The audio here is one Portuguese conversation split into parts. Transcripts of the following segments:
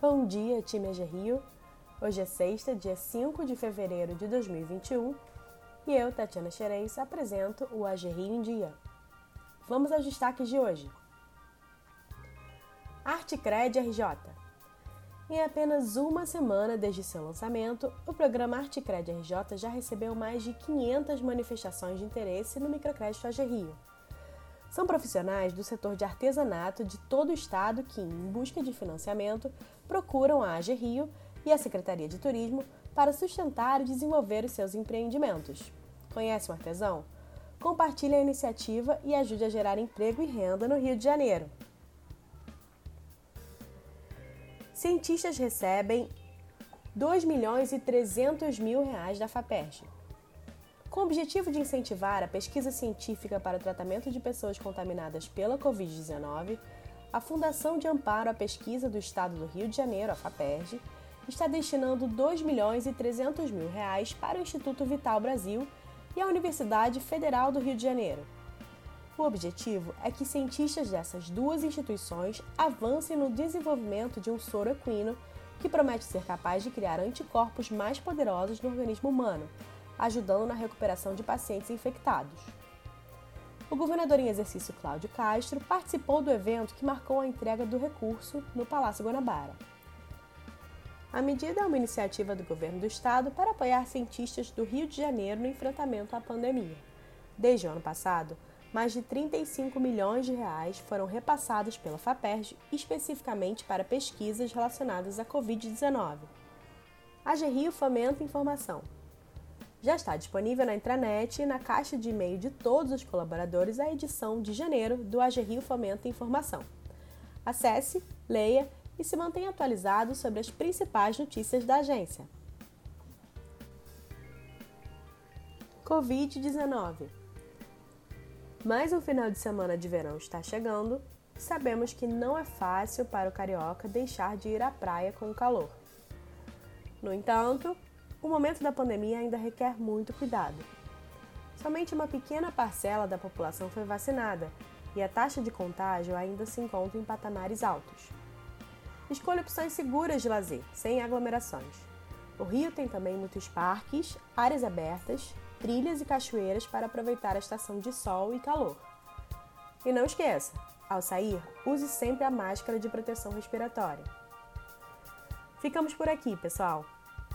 Bom dia, time AG Rio. Hoje é sexta, dia 5 de fevereiro de 2021 e eu, Tatiana Xerez, apresento o AG Rio em Dia. Vamos aos destaques de hoje. Artcred RJ. Em apenas uma semana desde seu lançamento, o programa Artcred RJ já recebeu mais de 500 manifestações de interesse no microcrédito AG Rio. São profissionais do setor de artesanato de todo o estado que, em busca de financiamento, procuram a AG Rio e a Secretaria de Turismo para sustentar e desenvolver os seus empreendimentos. Conhece um artesão? Compartilhe a iniciativa e ajude a gerar emprego e renda no Rio de Janeiro. Cientistas recebem 2 milhões e 300 mil reais da FAPERJ. Com o objetivo de incentivar a pesquisa científica para o tratamento de pessoas contaminadas pela Covid-19, a Fundação de Amparo à Pesquisa do Estado do Rio de Janeiro, a FAPERJ, está destinando 2 milhões e 300 mil reais para o Instituto Vital Brasil e a Universidade Federal do Rio de Janeiro. O objetivo é que cientistas dessas duas instituições avancem no desenvolvimento de um soro equino que promete ser capaz de criar anticorpos mais poderosos no organismo humano, ajudando na recuperação de pacientes infectados. O governador em exercício Cláudio Castro participou do evento que marcou a entrega do recurso no Palácio Guanabara. A medida é uma iniciativa do governo do estado para apoiar cientistas do Rio de Janeiro no enfrentamento à pandemia. Desde o ano passado, mais de 35 milhões de reais foram repassados pela FAPERJ especificamente para pesquisas relacionadas à Covid-19. A GRIO fomenta informação, já está disponível na intranet e na caixa de e-mail de todos os colaboradores a edição de janeiro do AG Rio Fomenta Informação. Acesse, leia e se mantenha atualizado sobre as principais notícias da agência. Covid-19 Mais um final de semana de verão está chegando e sabemos que não é fácil para o carioca deixar de ir à praia com o calor. No entanto, o momento da pandemia ainda requer muito cuidado. Somente uma pequena parcela da população foi vacinada e a taxa de contágio ainda se encontra em patamares altos. Escolha opções seguras de lazer, sem aglomerações. O Rio tem também muitos parques, áreas abertas, trilhas e cachoeiras para aproveitar a estação de sol e calor. E não esqueça, ao sair, use sempre a máscara de proteção respiratória. Ficamos por aqui, pessoal.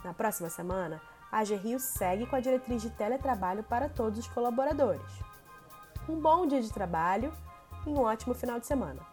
Na próxima semana, a AG Rio segue com a diretriz de teletrabalho para todos os colaboradores. Um bom dia de trabalho e um ótimo final de semana.